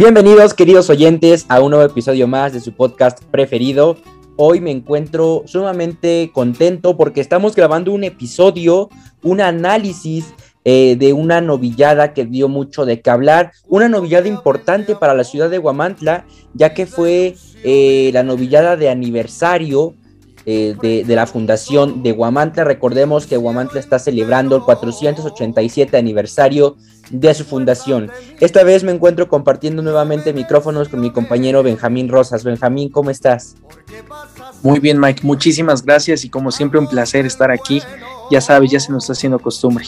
Bienvenidos queridos oyentes a un nuevo episodio más de su podcast preferido. Hoy me encuentro sumamente contento porque estamos grabando un episodio, un análisis eh, de una novillada que dio mucho de qué hablar, una novillada importante para la ciudad de Guamantla, ya que fue eh, la novillada de aniversario eh, de, de, la fundación de Guamantla. Recordemos que Guamantla está celebrando el 487 aniversario de su fundación. Esta vez me encuentro compartiendo nuevamente micrófonos con mi compañero Benjamín Rosas. Benjamín, ¿cómo estás? Muy bien, Mike, muchísimas gracias y como siempre un placer estar aquí. Ya sabes, ya se nos está haciendo costumbre.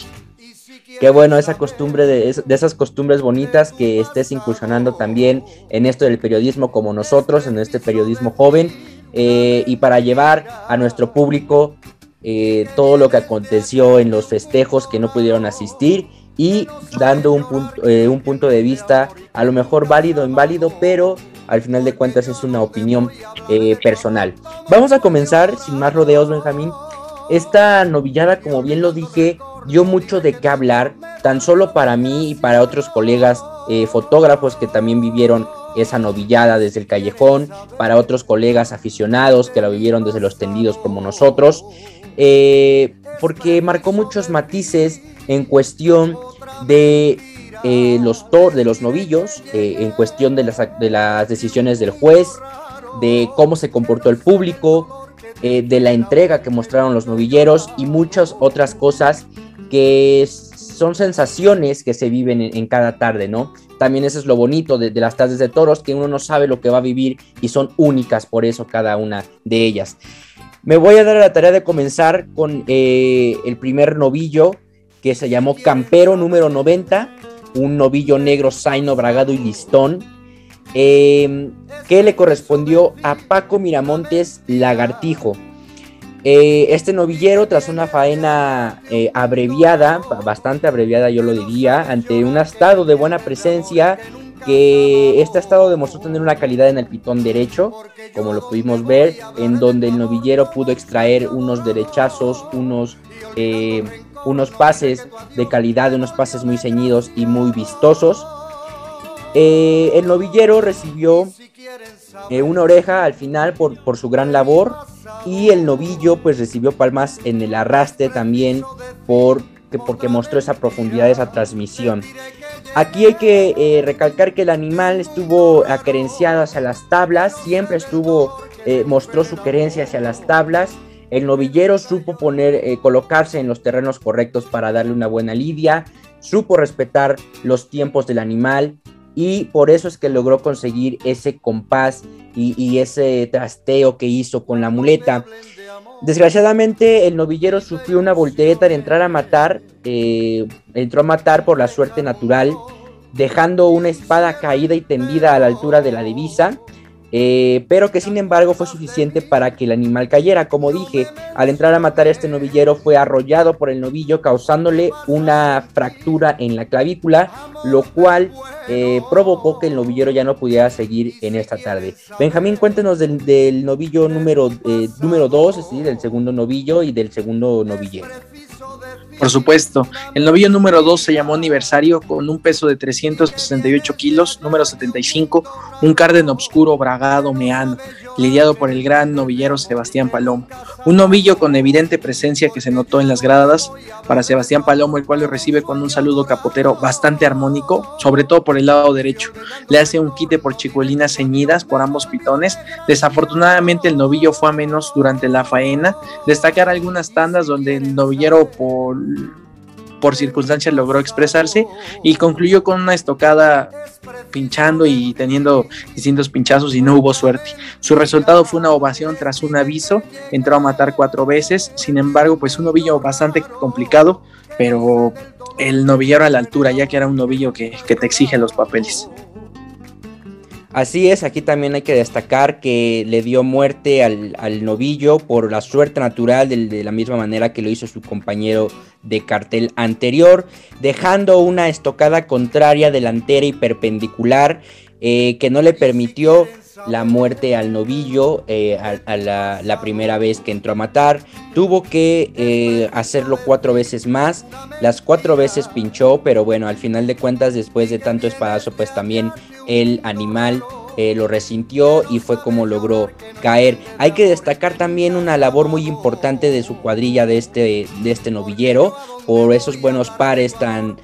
Qué bueno esa costumbre de, de, esas costumbres bonitas que estés incursionando también en esto del periodismo como nosotros, en este periodismo joven, eh, y para llevar a nuestro público eh, todo lo que aconteció en los festejos que no pudieron asistir y dando un punto, eh, un punto de vista a lo mejor válido o inválido, pero al final de cuentas es una opinión personal. Vamos a comenzar, sin más rodeos, Benjamín. Esta novillada, como bien lo dije, dio mucho de qué hablar, tan solo para mí y para otros colegas fotógrafos que también vivieron esa novillada desde el callejón, para otros colegas aficionados que la vivieron desde los tendidos como nosotros, eh, porque marcó muchos matices en cuestión de eh, los tor de los novillos, eh, en cuestión de las, de las, decisiones del juez, de cómo se comportó el público, eh, de la entrega que mostraron los novilleros y muchas otras cosas que son sensaciones que se viven en, cada tarde, ¿no? También eso es lo bonito de, las tardes de toros, que uno no sabe lo que va a vivir y son únicas por eso cada una de ellas. Me voy a dar la tarea de comenzar con el primer novillo que se llamó Campero número 90, un novillo negro, zaino, bragado y listón, eh, que le correspondió a Paco Miramontes Lagartijo. Eh, este novillero, tras una faena eh, abreviada, bastante abreviada yo lo diría, ante un estado de buena presencia, que este estado demostró tener una calidad en el pitón derecho, como lo pudimos ver, en donde el novillero pudo extraer unos derechazos, unos eh, unos pases de calidad, unos pases muy ceñidos y muy vistosos. Eh, el novillero recibió eh, una oreja al final por, por, su gran labor y el novillo pues recibió palmas en el arrastre también por, porque mostró esa profundidad, esa transmisión. Aquí hay que eh, recalcar que el animal estuvo acerenciado hacia las tablas, siempre estuvo, eh, mostró su querencia hacia las tablas el novillero supo poner, colocarse en los terrenos correctos para darle una buena lidia, supo respetar los tiempos del animal y por eso es que logró conseguir ese compás y, ese trasteo que hizo con la muleta. Desgraciadamente el novillero sufrió una voltereta de entrar a matar, eh, entró a matar por la suerte natural, dejando una espada caída y tendida a la altura de la divisa eh, pero que sin embargo fue suficiente para que el animal cayera. Como dije, al entrar a matar a este novillero fue arrollado por el novillo causándole una fractura en la clavícula, lo cual eh, provocó que el novillero ya no pudiera seguir en esta tarde. Benjamín, cuéntenos del, del novillo número 2, eh, número dos, ¿sí? del segundo novillo y del segundo novillero. Por supuesto, el novillo número 2 se llamó aniversario con un peso de 368 kilos, número 75, un carden obscuro, bragado, meano, lidiado por el gran novillero Sebastián Palomo. Un novillo con evidente presencia que se notó en las gradas para Sebastián Palomo, el cual lo recibe con un saludo capotero bastante armónico, sobre todo por el lado derecho. Le hace un quite por chicuelinas ceñidas por ambos pitones. Desafortunadamente el novillo fue a menos durante la faena. Destacar algunas tandas donde el novillero por por circunstancias logró expresarse y concluyó con una estocada pinchando y teniendo distintos pinchazos y no hubo suerte. Su resultado fue una ovación tras un aviso, entró a matar cuatro veces, sin embargo pues un novillo bastante complicado, pero el novillero a la altura, ya que era un novillo que, que te exige los papeles. Así es, aquí también hay que destacar que le dio muerte al, al novillo por la suerte natural de, la misma manera que lo hizo su compañero de cartel anterior, dejando una estocada contraria delantera y perpendicular eh, que no le permitió la muerte al novillo eh, a, la, primera vez que entró a matar. Tuvo que eh, hacerlo cuatro veces más. Las cuatro veces pinchó, pero bueno, al final de cuentas, después de tanto espadazo, pues también el animal eh, lo resintió y fue como logró caer. Hay que destacar también una labor muy importante de su cuadrilla de este, de este novillero, por esos buenos pares tan,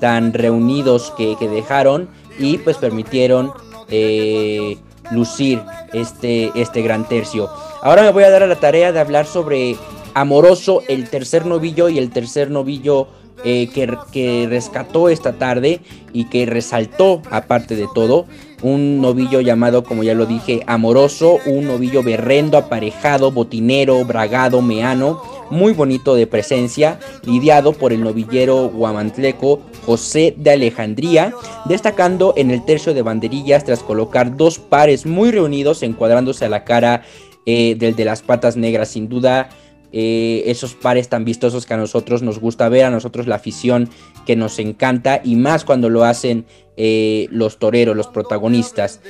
tan reunidos que, dejaron y pues permitieron eh, lucir este, este gran tercio. Ahora me voy a dar a la tarea de hablar sobre Amoroso, el tercer novillo y el tercer novillo eh, que, rescató esta tarde y que resaltó, aparte de todo, un novillo llamado, como ya lo dije, Amoroso, un novillo berrendo, aparejado, botinero, bragado, meano, muy bonito de presencia, lidiado por el novillero guamantleco José de Alejandría, destacando en el tercio de banderillas tras colocar dos pares muy reunidos, encuadrándose a la cara eh, del de las patas negras, sin duda eh, esos pares tan vistosos que a nosotros nos gusta ver, a nosotros la afición que nos encanta y más cuando lo hacen eh, los toreros, los protagonistas.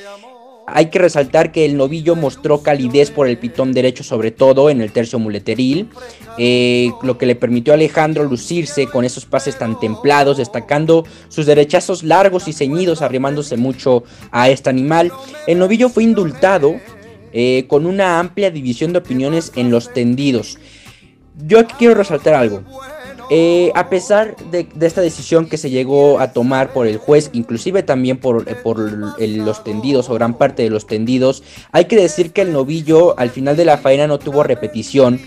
Hay que resaltar que el novillo mostró calidez por el pitón derecho, sobre todo en el tercio muleteril, eh, lo que le permitió a Alejandro lucirse con esos pases tan templados, destacando sus derechazos largos y ceñidos, arrimándose mucho a este animal. El novillo fue indultado con una amplia división de opiniones en los tendidos. Yo aquí quiero resaltar algo. Eh, a pesar de, esta decisión que se llegó a tomar por el juez, inclusive también por, eh, los tendidos o gran parte de los tendidos, hay que decir que el novillo al final de la faena no tuvo repetición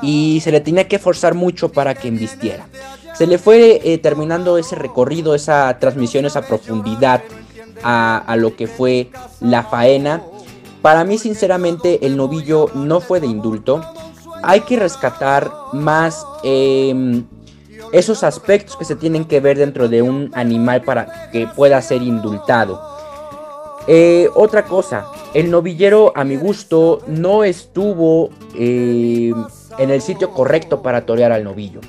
y se le tenía que forzar mucho para que embistiera. Se le fue eh, terminando ese recorrido, esa transmisión, esa profundidad a lo que fue la faena. Para mí, sinceramente, el novillo no fue de indulto hay que rescatar más em, esos aspectos que se tienen que ver dentro de un animal para que pueda ser indultado. Eh, otra cosa, el novillero a mi gusto no estuvo em, en el sitio correcto para torear al novillo.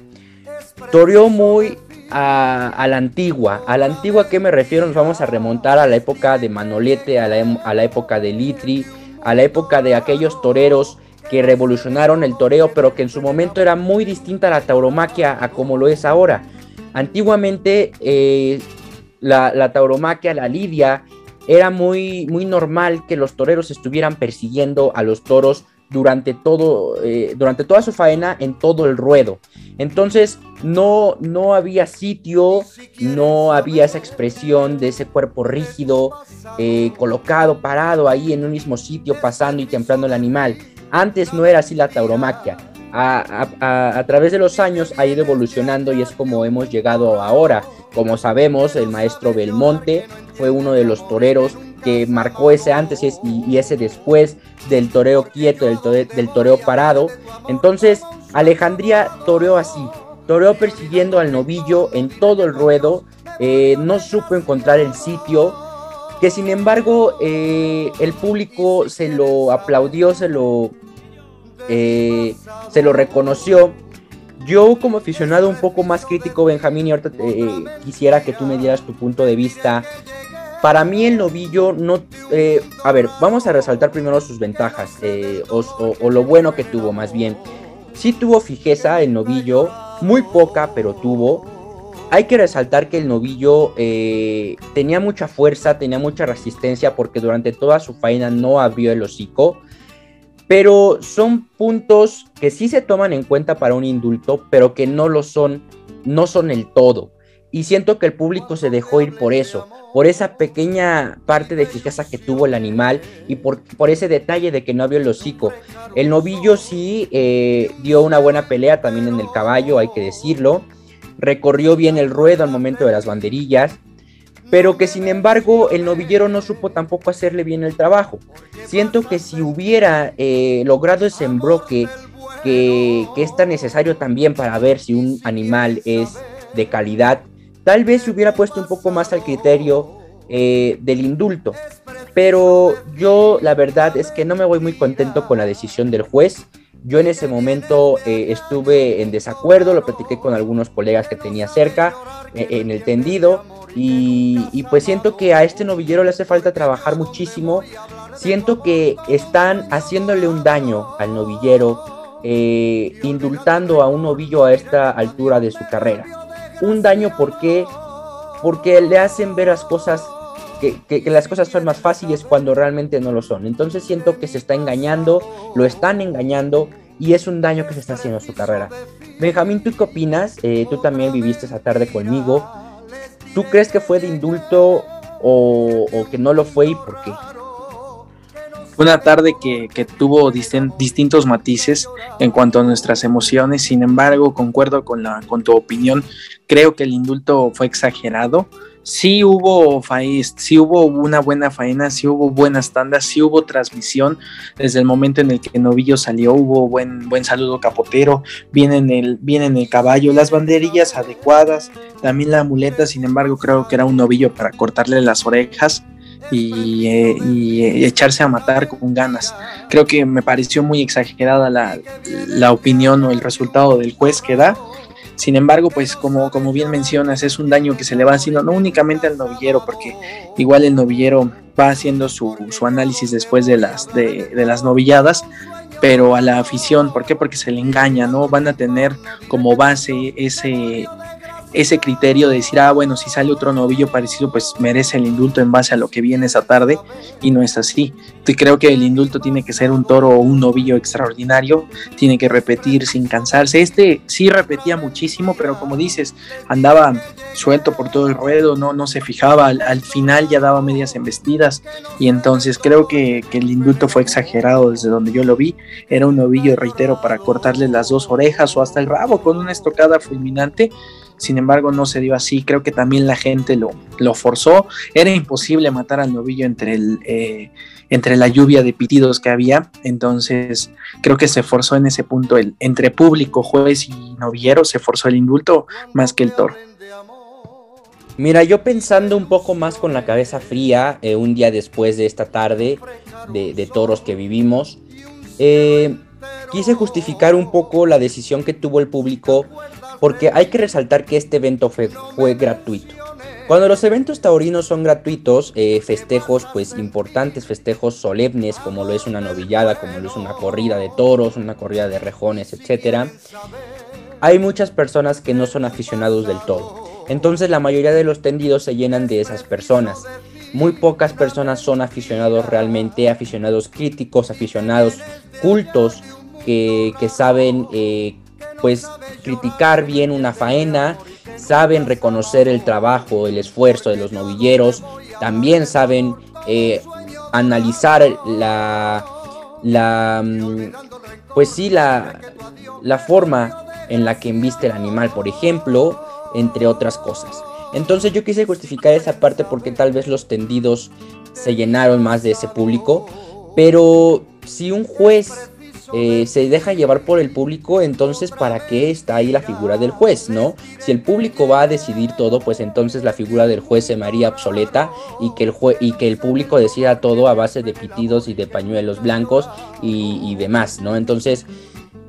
Toreó muy a, la antigua. A la antigua, ¿a qué me refiero? Nos vamos a remontar a la época de Manolete, a la, a la época de Litri, a la época de aquellos toreros que revolucionaron el toreo, pero que en su momento era muy distinta a la tauromaquia a como lo es ahora. Antiguamente eh, la, tauromaquia, la lidia, era muy, muy normal que los toreros estuvieran persiguiendo a los toros durante, todo, eh, durante toda su faena en todo el ruedo. Entonces no, no había sitio, no había esa expresión de ese cuerpo rígido, eh, colocado, parado ahí en un mismo sitio, pasando y templando el animal. Antes no era así la tauromaquia. A, través de los años ha ido evolucionando y es como hemos llegado ahora. Como sabemos, el maestro Belmonte fue uno de los toreros que marcó ese antes y, ese después del toreo quieto, del, toreo parado. Entonces, Alejandría toreó así, toreó persiguiendo al novillo en todo el ruedo, eh, no supo encontrar el sitio, que sin embargo eh, el público se lo aplaudió, se lo, eh, se lo reconoció. Yo como aficionado un poco más crítico, Benjamín, y ahorita quisiera que tú me dieras tu punto de vista. Para mí el novillo no... a ver, vamos a resaltar primero sus ventajas, o, o lo bueno que tuvo más bien. Sí tuvo fijeza el novillo, muy poca, pero tuvo. Hay que resaltar que el novillo eh, tenía mucha fuerza, tenía mucha resistencia porque durante toda su faena no abrió el hocico. Pero son puntos que sí se toman en cuenta para un indulto, pero que no lo son, no son el todo. Y siento que el público se dejó ir por eso, por esa pequeña parte de fijeza que tuvo el animal y por, por ese detalle de que no abrió el hocico. El novillo sí eh, dio una buena pelea también en el caballo, hay que decirlo recorrió bien el ruedo al momento de las banderillas, pero que sin embargo el novillero no supo tampoco hacerle bien el trabajo. Siento que si hubiera eh, logrado ese embroque que, es tan necesario también para ver si un animal es de calidad, tal vez se hubiera puesto un poco más al criterio eh, del indulto. Pero yo la verdad es que no me voy muy contento con la decisión del juez. Yo en ese momento eh, estuve en desacuerdo, lo platiqué con algunos colegas que tenía cerca eh, en el tendido y, pues siento que a este novillero le hace falta trabajar muchísimo. Siento que están haciéndole un daño al novillero, indultando a un novillo a esta altura de su carrera. Un daño porque, porque le hacen ver las cosas que, las cosas son más fáciles cuando realmente no lo son. Entonces siento que se está engañando, lo están engañando y es un daño que se está haciendo a su carrera. Benjamín, ¿tú qué opinas? Eh, tú también viviste esa tarde conmigo. ¿Tú crees que fue de indulto o, que no lo fue y por qué? Una tarde que, tuvo distintos matices en cuanto a nuestras emociones, sin embargo, concuerdo con, la, con tu opinión, creo que el indulto fue exagerado, sí hubo, sí hubo una buena faena, sí hubo buenas tandas, sí hubo transmisión. Desde el momento en el que Novillo salió, hubo buen, buen saludo capotero, viene en, el, viene en el caballo, las banderillas adecuadas, también la muleta, sin embargo creo que era un novillo para cortarle las orejas. Y, eh, y, echarse a matar con ganas. Creo que me pareció muy exagerada la, la opinión o el resultado del juez que da sin embargo, pues como, como bien mencionas, es un daño que se le va haciendo no únicamente al novillero, porque igual el novillero va haciendo su, análisis después de las, de las novilladas, pero a la afición, ¿por qué? Porque se le engaña, ¿no? Van a tener como base ese, ese criterio de decir, ah, bueno, si sale otro novillo parecido, pues merece el indulto en base a lo que viene esa tarde, y no es así. Y creo que el indulto tiene que ser un toro o un novillo extraordinario, tiene que repetir sin cansarse. Este sí repetía muchísimo, pero como dices, andaba suelto por todo el ruedo, no, no se fijaba, al, final ya daba medias embestidas, y entonces creo que, que el indulto fue exagerado desde donde yo lo vi. Era un novillo, reitero, para cortarle las dos orejas o hasta el rabo con una estocada fulminante sin embargo no se dio así, creo que también la gente lo, lo forzó, era imposible matar al novillo entre, el, eh, entre la lluvia de pitidos que había, entonces creo que se forzó en ese punto, el, entre público, juez y novillero, se forzó el indulto más que el toro. Mira, yo pensando un poco más con la cabeza fría, eh, un día después de esta tarde de, toros que vivimos, eh, quise justificar un poco la decisión que tuvo el público porque hay que resaltar que este evento fue, fue gratuito. Cuando los eventos taurinos son gratuitos, eh, festejos pues importantes, festejos solemnes como lo es una novillada, como lo es una corrida de toros, una corrida de rejones, etc. Hay muchas personas que no son aficionados del todo. Entonces la mayoría de los tendidos se llenan de esas personas. Muy pocas personas son aficionados realmente, aficionados críticos, aficionados cultos que, que saben eh, pues criticar bien una faena, saben reconocer el trabajo, el esfuerzo de los novilleros, también saben eh, analizar la, la, mm, pues sí, la, la forma en la que embiste el animal, por ejemplo, entre otras cosas. Entonces yo quise justificar esa parte porque tal vez los tendidos se llenaron más de ese público, pero si un juez eh, se deja llevar por el público, entonces ¿para qué está ahí la figura del juez, no? Si el público va a decidir todo, pues entonces la figura del juez se me haría obsoleta y que el, y que el público decida todo a base de pitidos y de pañuelos blancos y, demás, ¿no? Entonces,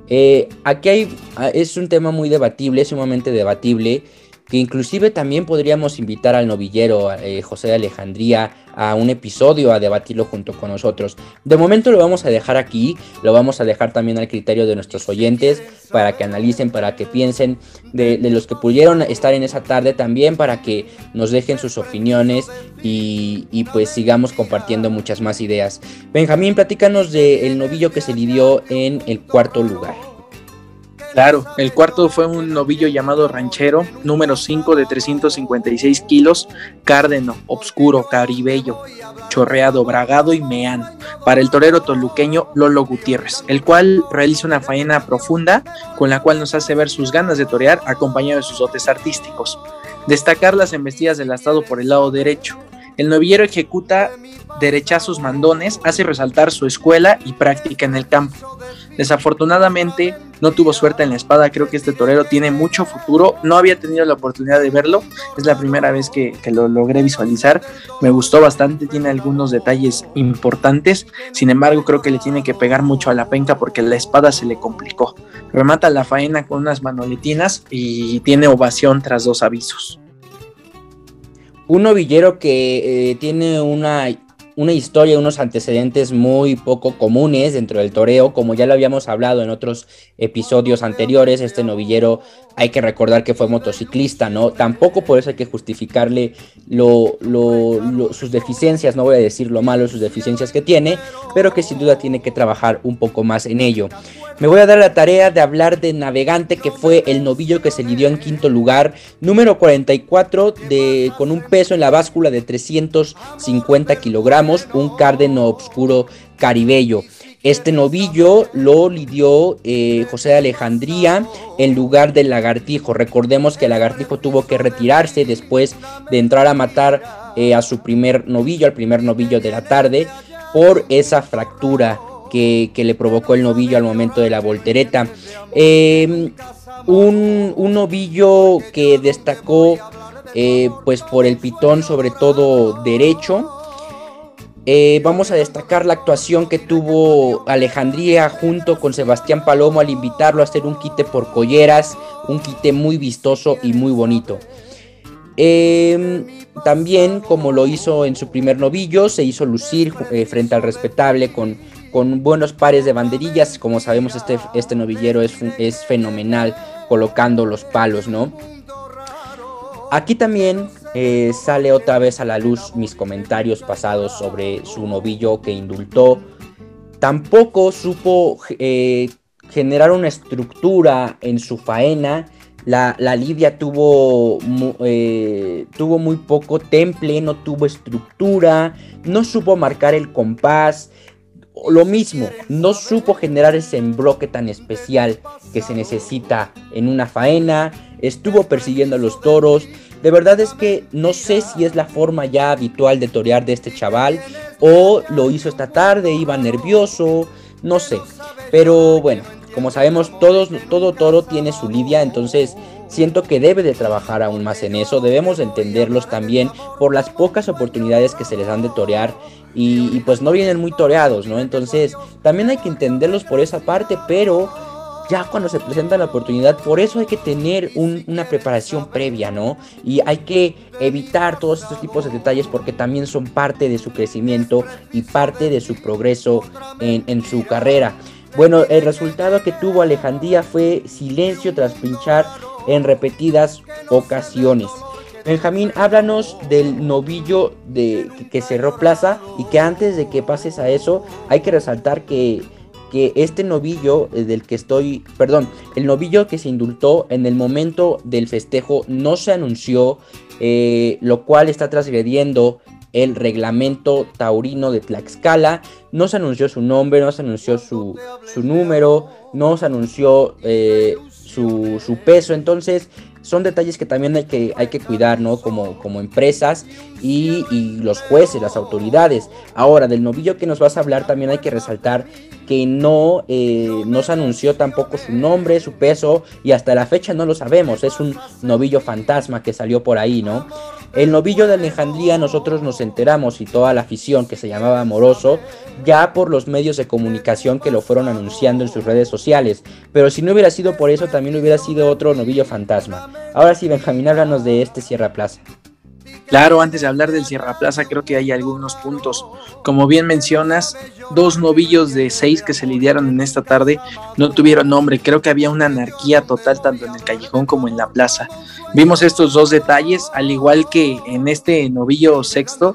eh, aquí hay, es un tema muy debatible, sumamente debatible que inclusive también podríamos invitar al novillero eh, José de Alejandría a un episodio a debatirlo junto con nosotros. De momento lo vamos a dejar aquí, lo vamos a dejar también al criterio de nuestros oyentes para que analicen, para que piensen de, los que pudieron estar en esa tarde también, para que nos dejen sus opiniones y, y pues sigamos compartiendo muchas más ideas. Benjamín, platícanos del novillo que se lidió en el cuarto lugar. Claro, el cuarto fue un novillo llamado Ranchero, número 5 de 356 kilos, cárdeno, obscuro, caribello, chorreado, bragado y meano, para el torero toluqueño Lolo Gutiérrez, el cual realiza una faena profunda con la cual nos hace ver sus ganas de torear acompañado de sus dotes artísticos. Destacar las embestidas del astado por el lado derecho. El novillero ejecuta derechazos mandones, hace resaltar su escuela y práctica en el campo. Desafortunadamente no tuvo suerte en la espada, creo que este torero tiene mucho futuro, no había tenido la oportunidad de verlo, es la primera vez que, lo logré visualizar, me gustó bastante, tiene algunos detalles importantes, sin embargo creo que le tiene que pegar mucho a la penca porque la espada se le complicó. Remata la faena con unas manoletinas y tiene ovación tras dos avisos. Un novillero que eh, tiene una una historia, unos antecedentes muy poco comunes dentro del toreo, como ya lo habíamos hablado en otros episodios anteriores, este novillero hay que recordar que fue motociclista, ¿no? Tampoco por eso hay que justificarle sus deficiencias, no voy a decir lo malo, sus deficiencias que tiene, pero que sin duda tiene que trabajar un poco más en ello. Me voy a dar la tarea de hablar de Navegante, que fue el novillo que se lidió en quinto lugar, número 44, de, con un peso en la báscula de 350 kilogramos, un cárdeno oscuro caribello. Este novillo lo lidió eh, José de Alejandría en lugar del lagartijo. Recordemos que el lagartijo tuvo que retirarse después de entrar a matar eh, a su primer novillo, al primer novillo de la tarde, por esa fractura que, le provocó el novillo al momento de la voltereta. Em, un, un, novillo que destacó eh, pues por el pitón sobre todo derecho eh, vamos a destacar la actuación que tuvo Alejandría junto con Sebastián Palomo al invitarlo a hacer un quite por colleras, un quite muy vistoso y muy bonito. Em, también, como lo hizo en su primer novillo, se hizo lucir eh, frente al respetable con, con, buenos pares de banderillas. Como sabemos, este, este novillero es, es fenomenal colocando los palos, ¿no? Aquí también eh, sale otra vez a la luz mis comentarios pasados sobre su novillo que indultó. Tampoco supo eh, generar una estructura en su faena. La, Lidia tuvo, eh, tuvo muy poco temple, no tuvo estructura, no supo marcar el compás. Lo mismo, no supo generar ese embroque tan especial que se necesita en una faena. Estuvo persiguiendo a los toros de verdad es que no sé si es la forma ya habitual de torear de este chaval o lo hizo esta tarde, iba nervioso, no sé. Pero bueno, como sabemos, todos, todo toro tiene su lidia, entonces siento que debe de trabajar aún más en eso. Debemos entenderlos también por las pocas oportunidades que se les dan de torear y, y pues no vienen muy toreados, ¿no? Entonces también hay que entenderlos por esa parte, pero ya cuando se presenta la oportunidad, por eso hay que tener una preparación previa, ¿no? Y hay que evitar todos estos tipos de detalles porque también son parte de su crecimiento y parte de su progreso en, su carrera. Bueno, el resultado que tuvo Alejandría fue silencio tras pinchar en repetidas ocasiones. Benjamín, háblanos del novillo de, que cerró plaza y que antes de que pases a eso hay que resaltar que que este novillo eh, del que estoy, perdón, el novillo que se indultó en el momento del festejo no se anunció, eh, lo cual está transgrediendo el reglamento taurino de Tlaxcala. No se anunció su nombre, no se anunció su, su número, no se anunció eh, su, su, peso. Entonces, son detalles que también hay que, hay que cuidar, ¿no? Como, como empresas y, y, los jueces, las autoridades. Ahora, del novillo que nos vas a hablar, también hay que resaltar que no, eh, no se anunció tampoco su nombre, su peso y hasta la fecha no lo sabemos. Es un novillo fantasma que salió por ahí, ¿no? El novillo de Alejandría nosotros nos enteramos y toda la afición que se llamaba Amoroso ya por los medios de comunicación que lo fueron anunciando en sus redes sociales. Pero si no hubiera sido por eso también hubiera sido otro novillo fantasma. Ahora sí, Benjamín, háblanos de este Sierra Plaza. Claro, antes de hablar del Sierra Plaza, creo que hay algunos puntos. Como bien mencionas, dos novillos de seis que se lidiaron en esta tarde no tuvieron nombre. Creo que había una anarquía total tanto en el callejón como en la plaza. Vimos estos dos detalles, al igual que en este novillo sexto,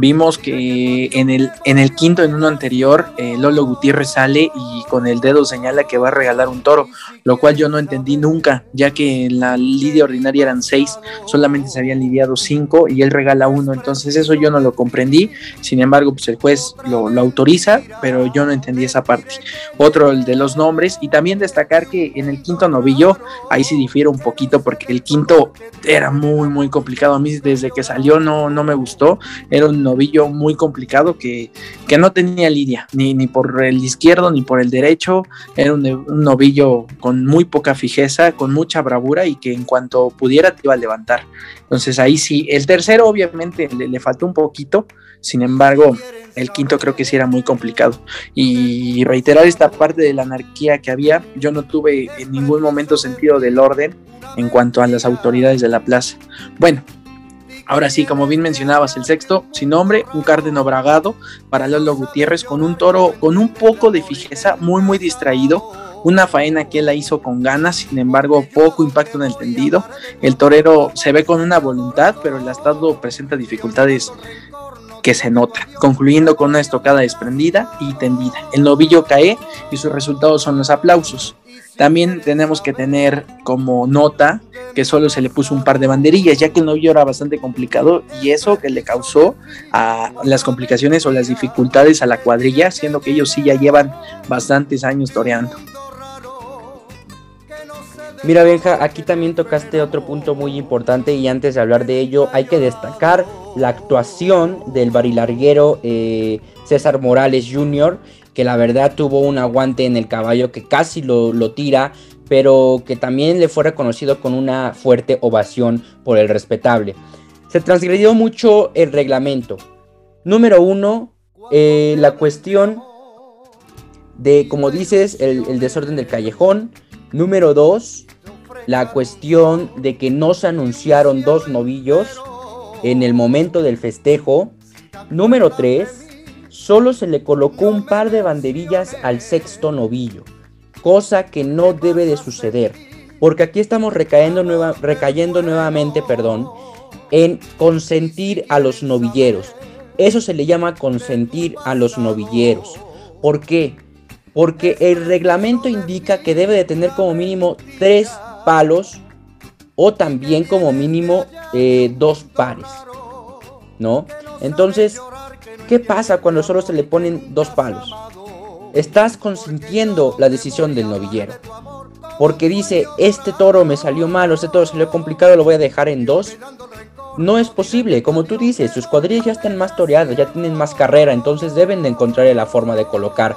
Vimos que en el, en el quinto, en uno anterior, eh, Lolo Gutiérrez sale y con el dedo señala que va a regalar un toro, lo cual yo no entendí nunca, ya que en la lidia ordinaria eran seis, solamente se habían lidiado cinco y él regala uno, entonces eso yo no lo comprendí, sin embargo, pues el juez lo, lo autoriza, pero yo no entendí esa parte. Otro, el de los nombres, y también destacar que en el quinto novillo, ahí sí difiere un poquito, porque el quinto era muy, muy complicado, a mí desde que salió no, no me gustó, era un novillo muy complicado que, que no tenía lidia, ni, ni, por el izquierdo ni por el derecho. Era un, novillo con muy poca fijeza, con mucha bravura y que en cuanto pudiera te iba a levantar. Entonces ahí sí, el tercero obviamente le, le faltó un poquito, sin embargo, el quinto creo que sí era muy complicado. Y reiterar esta parte de la anarquía que había, yo no tuve en ningún momento sentido del orden en cuanto a las autoridades de la plaza. Bueno, Ahora sí, como bien mencionabas, el sexto sin nombre, un cárdeno bragado para Lolo Gutiérrez con un toro con un poco de fijeza, muy muy distraído, una faena que él la hizo con ganas, sin embargo poco impacto en el tendido. El torero se ve con una voluntad, pero el estado presenta dificultades que se nota, concluyendo con una estocada desprendida y tendida. El novillo cae y sus resultados son los aplausos. También tenemos que tener como nota que solo se le puso un par de banderillas, ya que el novillo era bastante complicado y eso que le causó a las complicaciones o las dificultades a la cuadrilla, siendo que ellos sí ya llevan bastantes años toreando. Mira, Benja, aquí también tocaste otro punto muy importante y antes de hablar de ello hay que destacar la actuación del barilarguero eh, César Morales Jr., que la verdad tuvo un aguante en el caballo que casi lo, lo tira, pero que también le fue reconocido con una fuerte ovación por el respetable. Se transgredió mucho el reglamento. Número uno, eh, la cuestión de, como dices, el, el desorden del callejón. Número dos, la cuestión de que no se anunciaron dos novillos en el momento del festejo. Número 3. Solo se le colocó un par de banderillas al sexto novillo, cosa que no debe de suceder, porque aquí estamos recayendo, nueva, recayendo nuevamente perdón, en consentir a los novilleros. Eso se le llama consentir a los novilleros. ¿Por qué? Porque el reglamento indica que debe de tener como mínimo tres palos o también como mínimo eh, dos pares, ¿no? Entonces, ¿qué pasa cuando solo se le ponen dos palos? Estás consintiendo la decisión del novillero. Porque dice, este toro me salió malo, este toro salió complicado, lo voy a dejar en dos. No es posible, como tú dices, sus cuadrillas ya están más toreadas, ya tienen más carrera, entonces deben de encontrar la forma de colocar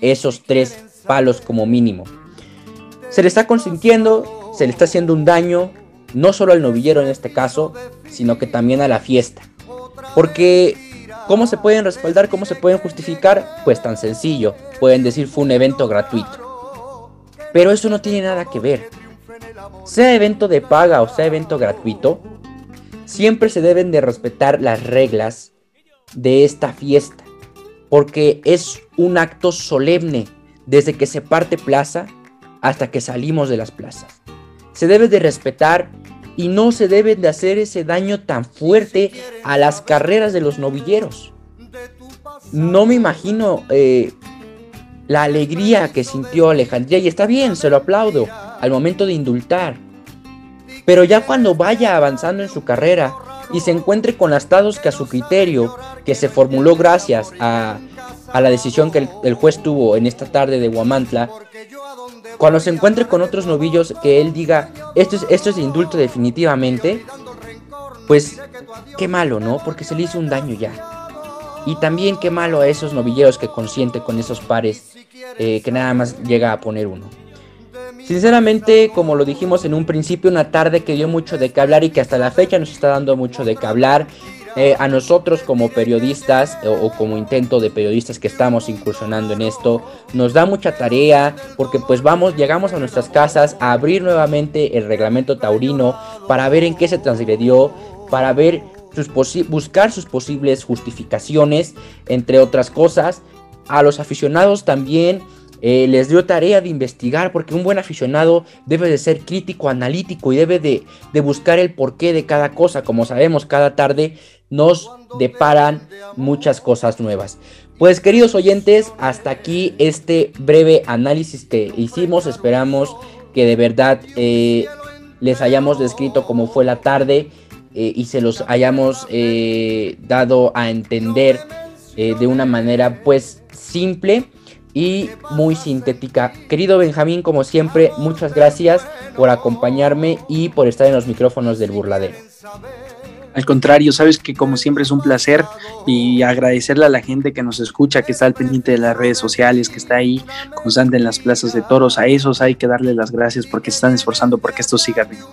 esos tres palos como mínimo. Se le está consintiendo, se le está haciendo un daño, no solo al novillero en este caso, sino que también a la fiesta. Porque, ¿cómo se pueden respaldar? ¿Cómo se pueden justificar? Pues tan sencillo, pueden decir fue un evento gratuito. Pero eso no tiene nada que ver. Sea evento de paga o sea evento gratuito, siempre se deben de respetar las reglas de esta fiesta. Porque es un acto solemne desde que se parte plaza hasta que salimos de las plazas. Se debe de respetar y no se debe de hacer ese daño tan fuerte a las carreras de los novilleros. No me imagino eh, la alegría que sintió Alejandría y está bien, se lo aplaudo al momento de indultar. Pero ya cuando vaya avanzando en su carrera y se encuentre con estados que a su criterio, que se formuló gracias a, a la decisión que el, el, juez tuvo en esta tarde de Huamantla, cuando se encuentre con otros novillos que él diga, esto es, esto es indulto definitivamente, pues qué malo, ¿no? Porque se le hizo un daño ya. Y también qué malo a esos novilleros que consiente con esos pares eh, que nada más llega a poner uno. Sinceramente, como lo dijimos en un principio, una tarde que dio mucho de qué hablar y que hasta la fecha nos está dando mucho de qué hablar. Eh, a nosotros como periodistas o, o, como intento de periodistas que estamos incursionando en esto, nos da mucha tarea porque pues vamos, llegamos a nuestras casas a abrir nuevamente el reglamento taurino para ver en qué se transgredió, para ver sus buscar sus posibles justificaciones, entre otras cosas. A los aficionados también eh, les dio tarea de investigar porque un buen aficionado debe de ser crítico, analítico y debe de, de, buscar el porqué de cada cosa. Como sabemos, cada tarde nos deparan muchas cosas nuevas. Pues queridos oyentes, hasta aquí este breve análisis que hicimos. Esperamos que de verdad eh, les hayamos descrito cómo fue la tarde eh, y se los hayamos eh, dado a entender de una manera pues simple y muy sintética. Querido Benjamín, como siempre, muchas gracias por acompañarme y por estar en los micrófonos del burladero. Al contrario, sabes que como siempre es un placer y agradecerle a la gente que nos escucha, que está al pendiente de las redes sociales, que está ahí constante en las plazas de toros. A esos hay que darle las gracias porque se están esforzando porque esto siga vivo.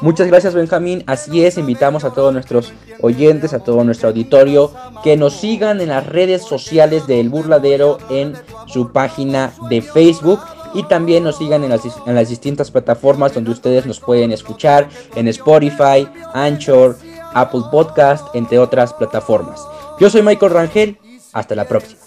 Muchas gracias Benjamín, así es, invitamos a todos nuestros oyentes, a todo nuestro auditorio, que nos sigan en las redes sociales del Burladero en su página de Facebook y también nos sigan en las, en las, distintas plataformas donde ustedes nos pueden escuchar, en Spotify, Anchor, Apple Podcast, entre otras plataformas. Yo soy Michael Rangel, hasta la próxima.